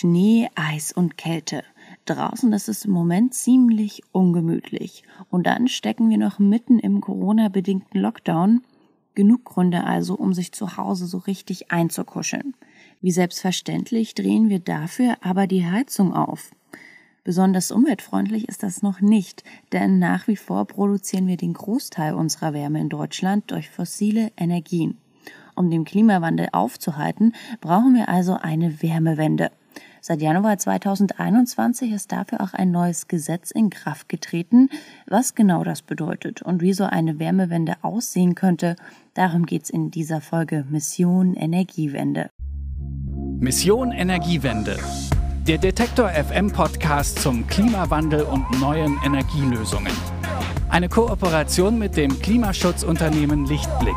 Schnee, Eis und Kälte. Draußen ist es im Moment ziemlich ungemütlich. Und dann stecken wir noch mitten im Corona-bedingten Lockdown. Genug Gründe also, um sich zu Hause so richtig einzukuscheln. Wie selbstverständlich drehen wir dafür aber die Heizung auf. Besonders umweltfreundlich ist das noch nicht, denn nach wie vor produzieren wir den Großteil unserer Wärme in Deutschland durch fossile Energien. Um den Klimawandel aufzuhalten, brauchen wir also eine Wärmewende. Seit Januar 2021 ist dafür auch ein neues Gesetz in Kraft getreten. Was genau das bedeutet und wie so eine Wärmewende aussehen könnte, darum geht's in dieser Folge Mission Energiewende. Mission Energiewende. Der Detektor FM Podcast zum Klimawandel und neuen Energielösungen. Eine Kooperation mit dem Klimaschutzunternehmen Lichtblick.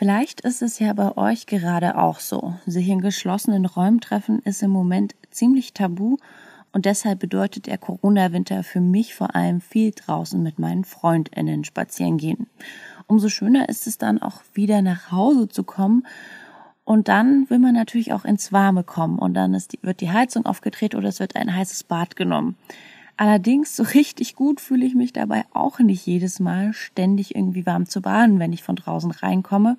Vielleicht ist es ja bei euch gerade auch so. Sich in geschlossenen Räumen treffen ist im Moment ziemlich tabu und deshalb bedeutet der Corona-Winter für mich vor allem viel draußen mit meinen FreundInnen spazieren gehen. Umso schöner ist es dann auch wieder nach Hause zu kommen und dann will man natürlich auch ins Warme kommen und dann die, wird die Heizung aufgedreht oder es wird ein heißes Bad genommen. Allerdings, so richtig gut fühle ich mich dabei auch nicht jedes Mal ständig irgendwie warm zu baden, wenn ich von draußen reinkomme.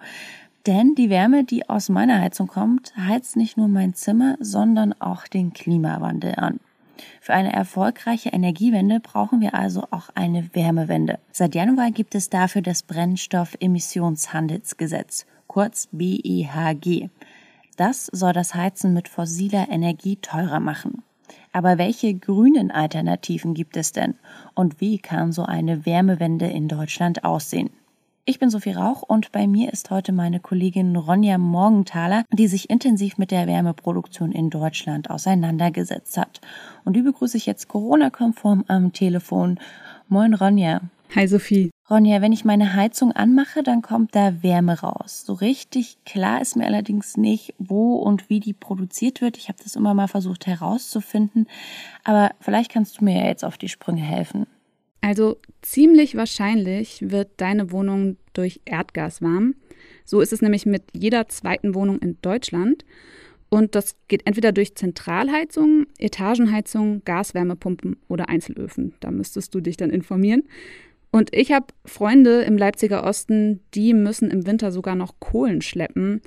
Denn die Wärme, die aus meiner Heizung kommt, heizt nicht nur mein Zimmer, sondern auch den Klimawandel an. Für eine erfolgreiche Energiewende brauchen wir also auch eine Wärmewende. Seit Januar gibt es dafür das Brennstoffemissionshandelsgesetz, kurz BEHG. Das soll das Heizen mit fossiler Energie teurer machen. Aber welche grünen Alternativen gibt es denn? Und wie kann so eine Wärmewende in Deutschland aussehen? Ich bin Sophie Rauch und bei mir ist heute meine Kollegin Ronja Morgenthaler, die sich intensiv mit der Wärmeproduktion in Deutschland auseinandergesetzt hat. Und die begrüße ich jetzt Corona-konform am Telefon. Moin Ronja. Hi Sophie. Ronja, wenn ich meine Heizung anmache, dann kommt da Wärme raus. So richtig klar ist mir allerdings nicht, wo und wie die produziert wird. Ich habe das immer mal versucht herauszufinden, aber vielleicht kannst du mir ja jetzt auf die Sprünge helfen. Also ziemlich wahrscheinlich wird deine Wohnung durch Erdgas warm. So ist es nämlich mit jeder zweiten Wohnung in Deutschland. Und das geht entweder durch Zentralheizung, Etagenheizung, Gaswärmepumpen oder Einzelöfen. Da müsstest du dich dann informieren. Und ich habe Freunde im Leipziger Osten, die müssen im Winter sogar noch Kohlen schleppen.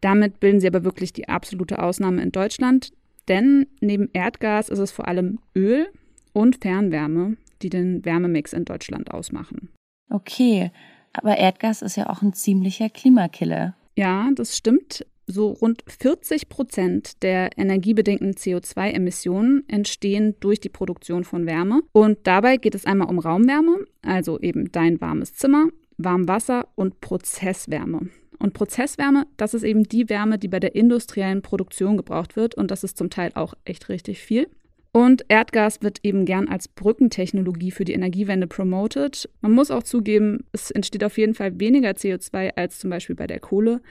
Damit bilden sie aber wirklich die absolute Ausnahme in Deutschland. Denn neben Erdgas ist es vor allem Öl und Fernwärme, die den Wärmemix in Deutschland ausmachen. Okay, aber Erdgas ist ja auch ein ziemlicher Klimakiller. Ja, das stimmt. So rund 40 Prozent der energiebedingten CO2-Emissionen entstehen durch die Produktion von Wärme. Und dabei geht es einmal um Raumwärme, also eben dein warmes Zimmer, Warmwasser und Prozesswärme. Und Prozesswärme, das ist eben die Wärme, die bei der industriellen Produktion gebraucht wird. Und das ist zum Teil auch echt richtig viel. Und Erdgas wird eben gern als Brückentechnologie für die Energiewende promoted. Man muss auch zugeben, es entsteht auf jeden Fall weniger CO2 als zum Beispiel bei der Kohle.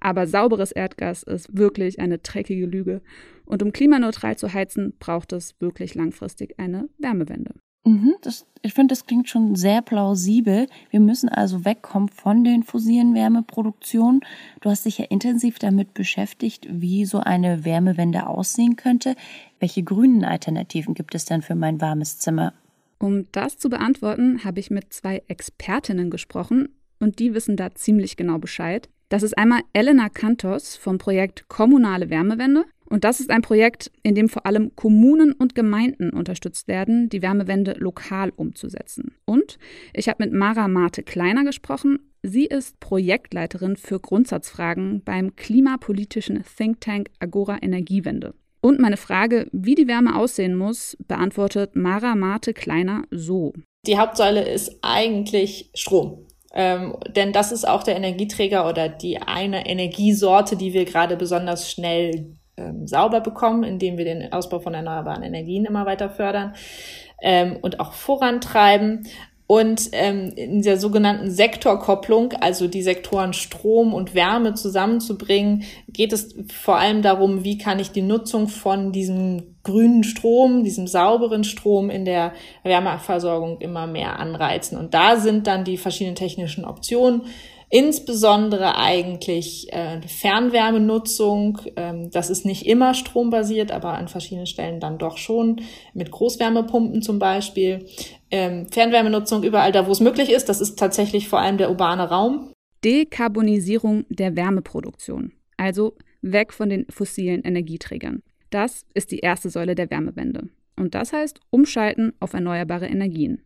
Aber sauberes Erdgas ist wirklich eine dreckige Lüge. Und um klimaneutral zu heizen, braucht es wirklich langfristig eine Wärmewende. Mhm, das, ich finde, das klingt schon sehr plausibel. Wir müssen also wegkommen von den fossilen Wärmeproduktionen. Du hast dich ja intensiv damit beschäftigt, wie so eine Wärmewende aussehen könnte. Welche grünen Alternativen gibt es denn für mein warmes Zimmer? Um das zu beantworten, habe ich mit zwei Expertinnen gesprochen und die wissen da ziemlich genau Bescheid. Das ist einmal Elena Kantos vom Projekt Kommunale Wärmewende und das ist ein Projekt, in dem vor allem Kommunen und Gemeinden unterstützt werden, die Wärmewende lokal umzusetzen. Und ich habe mit Mara Marte Kleiner gesprochen. Sie ist Projektleiterin für Grundsatzfragen beim klimapolitischen Think Tank Agora Energiewende. Und meine Frage, wie die Wärme aussehen muss, beantwortet Mara Marte Kleiner so. Die Hauptsäule ist eigentlich Strom. Ähm, denn das ist auch der Energieträger oder die eine Energiesorte, die wir gerade besonders schnell ähm, sauber bekommen, indem wir den Ausbau von erneuerbaren Energien immer weiter fördern ähm, und auch vorantreiben. Und ähm, in der sogenannten Sektorkopplung, also die Sektoren Strom und Wärme zusammenzubringen, geht es vor allem darum, wie kann ich die Nutzung von diesem grünen Strom, diesem sauberen Strom in der Wärmeversorgung immer mehr anreizen. Und da sind dann die verschiedenen technischen Optionen Insbesondere eigentlich äh, Fernwärmenutzung. Ähm, das ist nicht immer strombasiert, aber an verschiedenen Stellen dann doch schon mit Großwärmepumpen zum Beispiel. Ähm, Fernwärmenutzung überall da, wo es möglich ist. Das ist tatsächlich vor allem der urbane Raum. Dekarbonisierung der Wärmeproduktion. Also weg von den fossilen Energieträgern. Das ist die erste Säule der Wärmewende. Und das heißt umschalten auf erneuerbare Energien.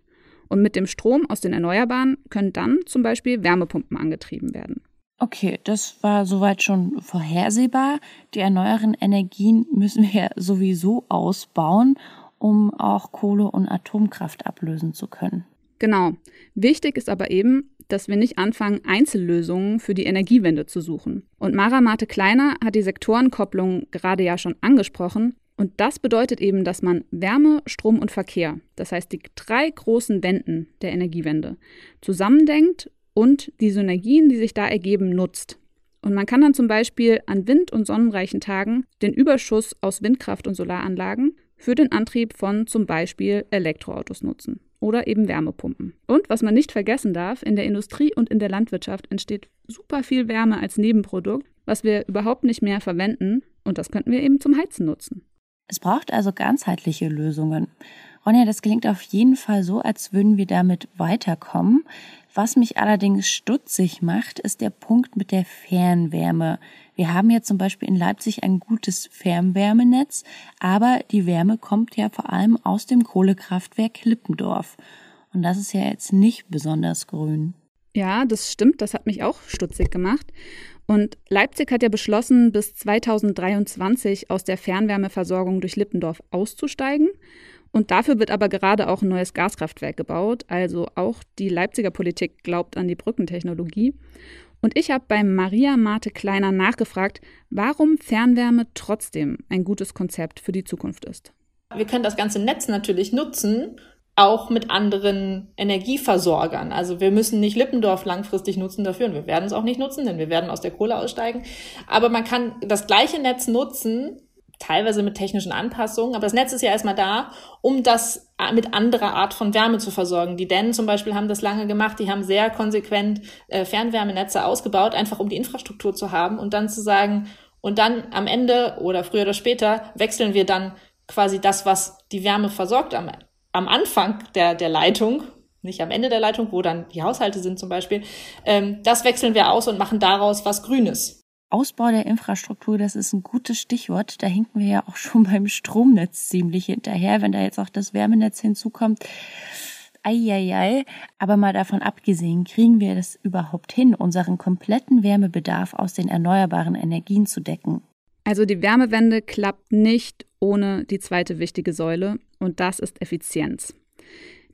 Und mit dem Strom aus den Erneuerbaren können dann zum Beispiel Wärmepumpen angetrieben werden. Okay, das war soweit schon vorhersehbar. Die erneuerbaren Energien müssen wir sowieso ausbauen, um auch Kohle und Atomkraft ablösen zu können. Genau. Wichtig ist aber eben, dass wir nicht anfangen, Einzellösungen für die Energiewende zu suchen. Und Mara Mate Kleiner hat die Sektorenkopplung gerade ja schon angesprochen. Und das bedeutet eben, dass man Wärme, Strom und Verkehr, das heißt die drei großen Wänden der Energiewende, zusammendenkt und die Synergien, die sich da ergeben, nutzt. Und man kann dann zum Beispiel an wind- und sonnenreichen Tagen den Überschuss aus Windkraft und Solaranlagen für den Antrieb von zum Beispiel Elektroautos nutzen oder eben Wärmepumpen. Und was man nicht vergessen darf, in der Industrie und in der Landwirtschaft entsteht super viel Wärme als Nebenprodukt, was wir überhaupt nicht mehr verwenden und das könnten wir eben zum Heizen nutzen. Es braucht also ganzheitliche Lösungen. Ronja, das klingt auf jeden Fall so, als würden wir damit weiterkommen. Was mich allerdings stutzig macht, ist der Punkt mit der Fernwärme. Wir haben ja zum Beispiel in Leipzig ein gutes Fernwärmenetz, aber die Wärme kommt ja vor allem aus dem Kohlekraftwerk Lippendorf. Und das ist ja jetzt nicht besonders grün. Ja, das stimmt, das hat mich auch stutzig gemacht. Und Leipzig hat ja beschlossen, bis 2023 aus der Fernwärmeversorgung durch Lippendorf auszusteigen. Und dafür wird aber gerade auch ein neues Gaskraftwerk gebaut. Also auch die Leipziger Politik glaubt an die Brückentechnologie. Und ich habe bei Maria Marte Kleiner nachgefragt, warum Fernwärme trotzdem ein gutes Konzept für die Zukunft ist. Wir können das ganze Netz natürlich nutzen, auch mit anderen Energieversorgern. Also wir müssen nicht Lippendorf langfristig nutzen dafür und wir werden es auch nicht nutzen, denn wir werden aus der Kohle aussteigen. Aber man kann das gleiche Netz nutzen, teilweise mit technischen Anpassungen, aber das Netz ist ja erstmal da, um das mit anderer Art von Wärme zu versorgen. Die Dänen zum Beispiel haben das lange gemacht, die haben sehr konsequent äh, Fernwärmenetze ausgebaut, einfach um die Infrastruktur zu haben und dann zu sagen, und dann am Ende oder früher oder später wechseln wir dann quasi das, was die Wärme versorgt am am Anfang der, der Leitung, nicht am Ende der Leitung, wo dann die Haushalte sind zum Beispiel, ähm, das wechseln wir aus und machen daraus was Grünes. Ausbau der Infrastruktur, das ist ein gutes Stichwort. Da hinken wir ja auch schon beim Stromnetz ziemlich hinterher, wenn da jetzt auch das Wärmenetz hinzukommt. Eieiei. Aber mal davon abgesehen, kriegen wir das überhaupt hin, unseren kompletten Wärmebedarf aus den erneuerbaren Energien zu decken? Also die Wärmewende klappt nicht ohne die zweite wichtige Säule und das ist Effizienz.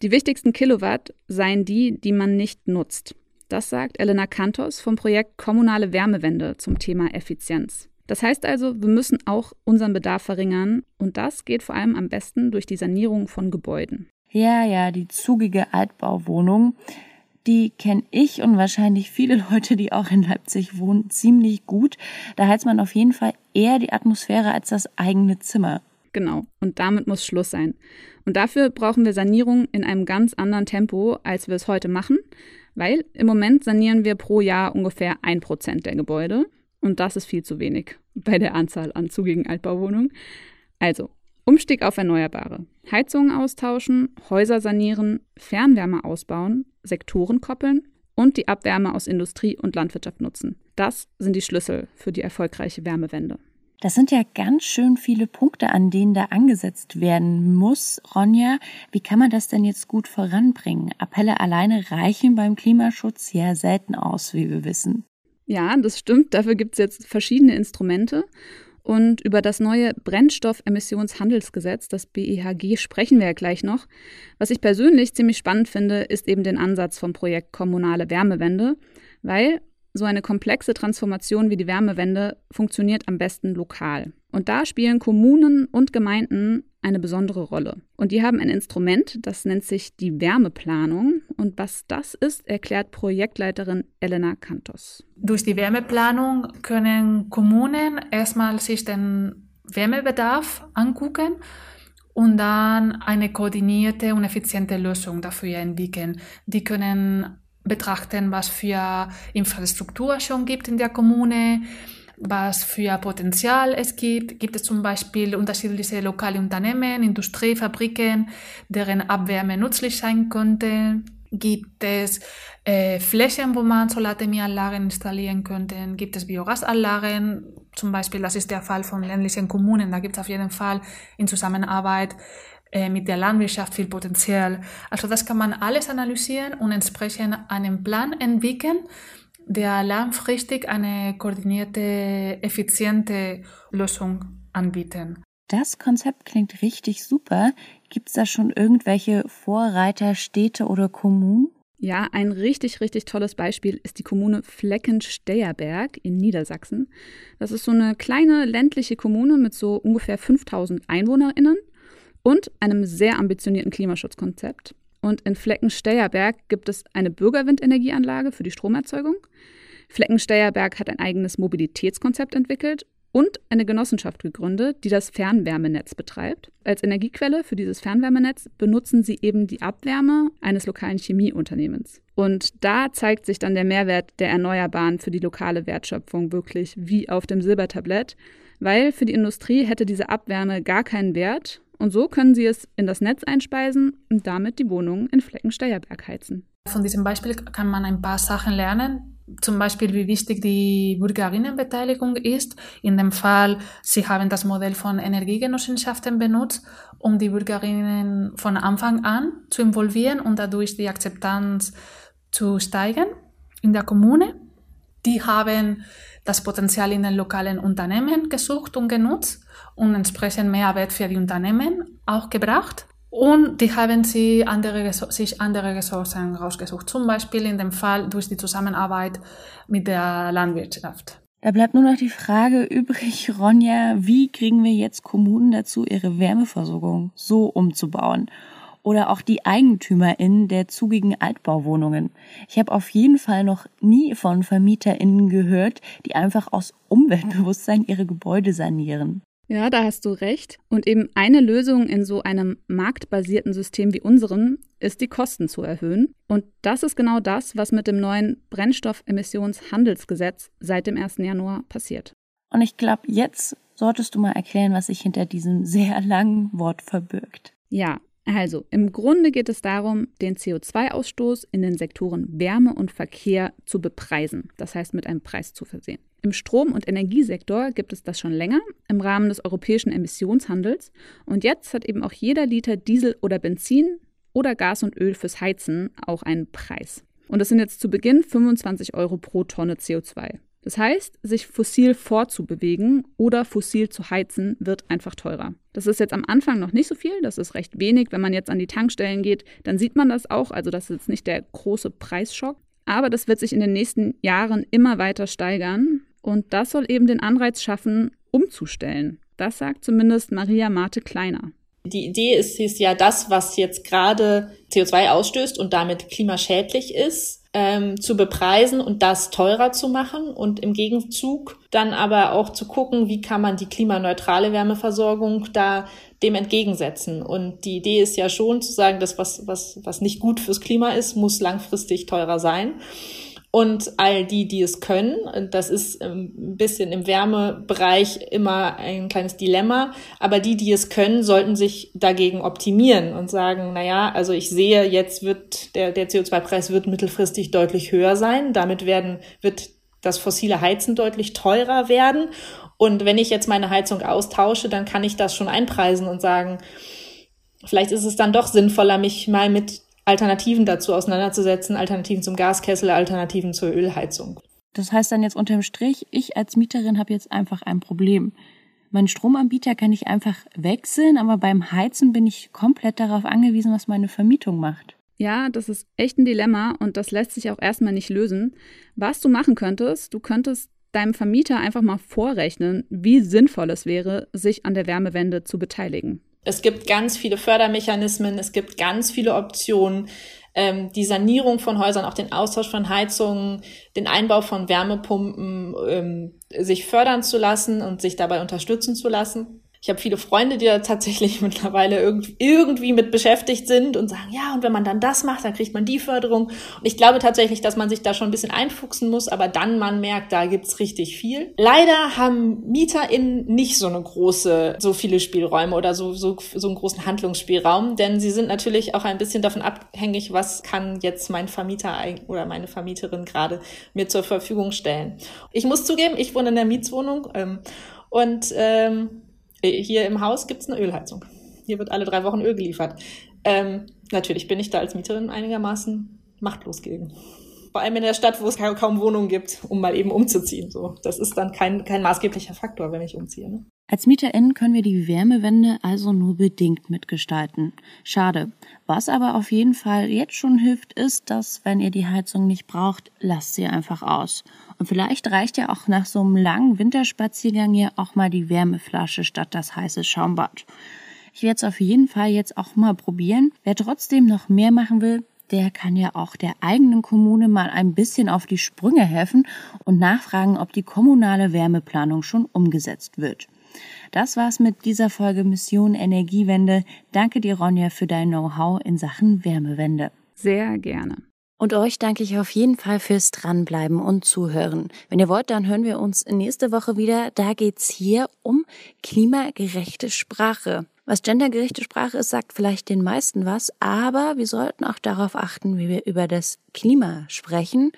Die wichtigsten Kilowatt seien die, die man nicht nutzt. Das sagt Elena Kantos vom Projekt Kommunale Wärmewende zum Thema Effizienz. Das heißt also, wir müssen auch unseren Bedarf verringern und das geht vor allem am besten durch die Sanierung von Gebäuden. Ja, ja, die zugige Altbauwohnung die kenne ich und wahrscheinlich viele Leute, die auch in Leipzig wohnen, ziemlich gut. Da heizt man auf jeden Fall eher die Atmosphäre als das eigene Zimmer. Genau, und damit muss Schluss sein. Und dafür brauchen wir Sanierung in einem ganz anderen Tempo, als wir es heute machen, weil im Moment sanieren wir pro Jahr ungefähr ein Prozent der Gebäude. Und das ist viel zu wenig bei der Anzahl an zugigen Altbauwohnungen. Also, Umstieg auf Erneuerbare. Heizungen austauschen, Häuser sanieren, Fernwärme ausbauen, Sektoren koppeln und die Abwärme aus Industrie und Landwirtschaft nutzen. Das sind die Schlüssel für die erfolgreiche Wärmewende. Das sind ja ganz schön viele Punkte, an denen da angesetzt werden muss. Ronja, wie kann man das denn jetzt gut voranbringen? Appelle alleine reichen beim Klimaschutz ja selten aus, wie wir wissen. Ja, das stimmt. Dafür gibt es jetzt verschiedene Instrumente. Und über das neue Brennstoffemissionshandelsgesetz, das BEHG, sprechen wir ja gleich noch. Was ich persönlich ziemlich spannend finde, ist eben den Ansatz vom Projekt Kommunale Wärmewende, weil so eine komplexe Transformation wie die Wärmewende funktioniert am besten lokal. Und da spielen Kommunen und Gemeinden eine besondere Rolle. Und die haben ein Instrument, das nennt sich die Wärmeplanung. Und was das ist, erklärt Projektleiterin Elena Kantos. Durch die Wärmeplanung können Kommunen erstmal sich den Wärmebedarf angucken und dann eine koordinierte und effiziente Lösung dafür entwickeln. Die können betrachten, was für Infrastruktur schon gibt in der Kommune, was für Potenzial es gibt. Gibt es zum Beispiel unterschiedliche lokale Unternehmen, Industriefabriken, deren Abwärme nützlich sein könnte? Gibt es äh, Flächen, wo man Solarthermieanlagen installieren könnte? Gibt es Biogasanlagen? Zum Beispiel, das ist der Fall von ländlichen Kommunen. Da gibt es auf jeden Fall in Zusammenarbeit mit der Landwirtschaft viel Potenzial. Also das kann man alles analysieren und entsprechend einen Plan entwickeln, der langfristig eine koordinierte, effiziente Lösung anbieten. Das Konzept klingt richtig super. Gibt es da schon irgendwelche Vorreiter, Städte oder Kommunen? Ja, ein richtig, richtig tolles Beispiel ist die Kommune Fleckensteierberg in Niedersachsen. Das ist so eine kleine ländliche Kommune mit so ungefähr 5000 EinwohnerInnen und einem sehr ambitionierten Klimaschutzkonzept. Und in Fleckensteierberg gibt es eine Bürgerwindenergieanlage für die Stromerzeugung. Fleckensteierberg hat ein eigenes Mobilitätskonzept entwickelt und eine Genossenschaft gegründet, die das Fernwärmenetz betreibt. Als Energiequelle für dieses Fernwärmenetz benutzen sie eben die Abwärme eines lokalen Chemieunternehmens. Und da zeigt sich dann der Mehrwert der Erneuerbaren für die lokale Wertschöpfung wirklich wie auf dem Silbertablett, weil für die Industrie hätte diese Abwärme gar keinen Wert und so können sie es in das Netz einspeisen und damit die Wohnungen in Fleckensteierberg heizen. Von diesem Beispiel kann man ein paar Sachen lernen. Zum Beispiel, wie wichtig die Bürgerinnenbeteiligung ist. In dem Fall, sie haben das Modell von Energiegenossenschaften benutzt, um die Bürgerinnen von Anfang an zu involvieren und dadurch die Akzeptanz zu steigern in der Kommune. Die haben das Potenzial in den lokalen Unternehmen gesucht und genutzt und entsprechend Mehrwert für die Unternehmen auch gebracht. Und die haben sie andere, sich andere Ressourcen rausgesucht, zum Beispiel in dem Fall durch die Zusammenarbeit mit der Landwirtschaft. Da bleibt nur noch die Frage übrig, Ronja, wie kriegen wir jetzt Kommunen dazu, ihre Wärmeversorgung so umzubauen? Oder auch die EigentümerInnen der zugigen Altbauwohnungen. Ich habe auf jeden Fall noch nie von VermieterInnen gehört, die einfach aus Umweltbewusstsein ihre Gebäude sanieren. Ja, da hast du recht. Und eben eine Lösung in so einem marktbasierten System wie unserem ist, die Kosten zu erhöhen. Und das ist genau das, was mit dem neuen Brennstoffemissionshandelsgesetz seit dem 1. Januar passiert. Und ich glaube, jetzt solltest du mal erklären, was sich hinter diesem sehr langen Wort verbirgt. Ja, also im Grunde geht es darum, den CO2-Ausstoß in den Sektoren Wärme und Verkehr zu bepreisen, das heißt mit einem Preis zu versehen. Im Strom- und Energiesektor gibt es das schon länger im Rahmen des europäischen Emissionshandels. Und jetzt hat eben auch jeder Liter Diesel oder Benzin oder Gas und Öl fürs Heizen auch einen Preis. Und das sind jetzt zu Beginn 25 Euro pro Tonne CO2. Das heißt, sich fossil vorzubewegen oder fossil zu heizen, wird einfach teurer. Das ist jetzt am Anfang noch nicht so viel, das ist recht wenig. Wenn man jetzt an die Tankstellen geht, dann sieht man das auch. Also das ist jetzt nicht der große Preisschock. Aber das wird sich in den nächsten Jahren immer weiter steigern. Und das soll eben den Anreiz schaffen, umzustellen. Das sagt zumindest Maria Marte Kleiner. Die Idee ist, ist ja das, was jetzt gerade CO2 ausstößt und damit klimaschädlich ist, ähm, zu bepreisen und das teurer zu machen und im Gegenzug dann aber auch zu gucken, wie kann man die klimaneutrale Wärmeversorgung da dem entgegensetzen. Und die Idee ist ja schon zu sagen, das, was, was, was nicht gut fürs Klima ist, muss langfristig teurer sein. Und all die, die es können, das ist ähm, ein bisschen im Wärmebereich immer ein kleines Dilemma, aber die, die es können, sollten sich dagegen optimieren und sagen, na ja, also ich sehe, jetzt wird der, der CO2-Preis wird mittelfristig deutlich höher sein. Damit werden, wird das fossile Heizen deutlich teurer werden. Und wenn ich jetzt meine Heizung austausche, dann kann ich das schon einpreisen und sagen, vielleicht ist es dann doch sinnvoller, mich mal mit Alternativen dazu auseinanderzusetzen, Alternativen zum Gaskessel, Alternativen zur Ölheizung. Das heißt dann jetzt unterm Strich, ich als Mieterin habe jetzt einfach ein Problem. Mein Stromanbieter kann ich einfach wechseln, aber beim Heizen bin ich komplett darauf angewiesen, was meine Vermietung macht. Ja, das ist echt ein Dilemma und das lässt sich auch erstmal nicht lösen. Was du machen könntest, du könntest deinem Vermieter einfach mal vorrechnen, wie sinnvoll es wäre, sich an der Wärmewende zu beteiligen. Es gibt ganz viele Fördermechanismen, es gibt ganz viele Optionen, ähm, die Sanierung von Häusern, auch den Austausch von Heizungen, den Einbau von Wärmepumpen ähm, sich fördern zu lassen und sich dabei unterstützen zu lassen. Ich habe viele Freunde, die da tatsächlich mittlerweile irgendwie mit beschäftigt sind und sagen, ja, und wenn man dann das macht, dann kriegt man die Förderung. Und ich glaube tatsächlich, dass man sich da schon ein bisschen einfuchsen muss, aber dann man merkt, da gibt's richtig viel. Leider haben MieterInnen nicht so eine große, so viele Spielräume oder so, so, so einen großen Handlungsspielraum, denn sie sind natürlich auch ein bisschen davon abhängig, was kann jetzt mein Vermieter oder meine Vermieterin gerade mir zur Verfügung stellen. Ich muss zugeben, ich wohne in der Mietswohnung ähm, und ähm, äh, hier im Haus gibt es eine Ölheizung. Hier wird alle drei Wochen Öl geliefert. Ähm, natürlich bin ich da als Mieterin einigermaßen machtlos gegen. Vor allem in der Stadt, wo es kaum Wohnungen gibt, um mal eben umzuziehen. So, das ist dann kein, kein maßgeblicher Faktor, wenn ich umziehe. Ne? Als MieterInnen können wir die Wärmewende also nur bedingt mitgestalten. Schade. Was aber auf jeden Fall jetzt schon hilft, ist, dass, wenn ihr die Heizung nicht braucht, lasst sie einfach aus. Und vielleicht reicht ja auch nach so einem langen Winterspaziergang hier auch mal die Wärmeflasche statt das heiße Schaumbad. Ich werde es auf jeden Fall jetzt auch mal probieren. Wer trotzdem noch mehr machen will, der kann ja auch der eigenen Kommune mal ein bisschen auf die Sprünge helfen und nachfragen, ob die kommunale Wärmeplanung schon umgesetzt wird. Das war's mit dieser Folge Mission Energiewende. Danke dir, Ronja, für dein Know-how in Sachen Wärmewende. Sehr gerne. Und euch danke ich auf jeden Fall fürs Dranbleiben und Zuhören. Wenn ihr wollt, dann hören wir uns nächste Woche wieder. Da geht's hier um klimagerechte Sprache. Was gendergerechte Sprache ist, sagt vielleicht den meisten was, aber wir sollten auch darauf achten, wie wir über das Klima sprechen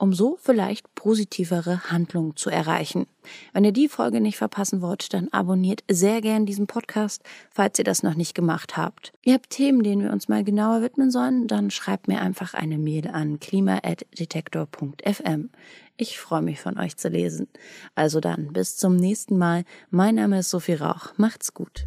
um so vielleicht positivere Handlungen zu erreichen. Wenn ihr die Folge nicht verpassen wollt, dann abonniert sehr gern diesen Podcast, falls ihr das noch nicht gemacht habt. Ihr habt Themen, denen wir uns mal genauer widmen sollen, dann schreibt mir einfach eine Mail an klima.detektor.fm. Ich freue mich von euch zu lesen. Also dann, bis zum nächsten Mal. Mein Name ist Sophie Rauch. Macht's gut.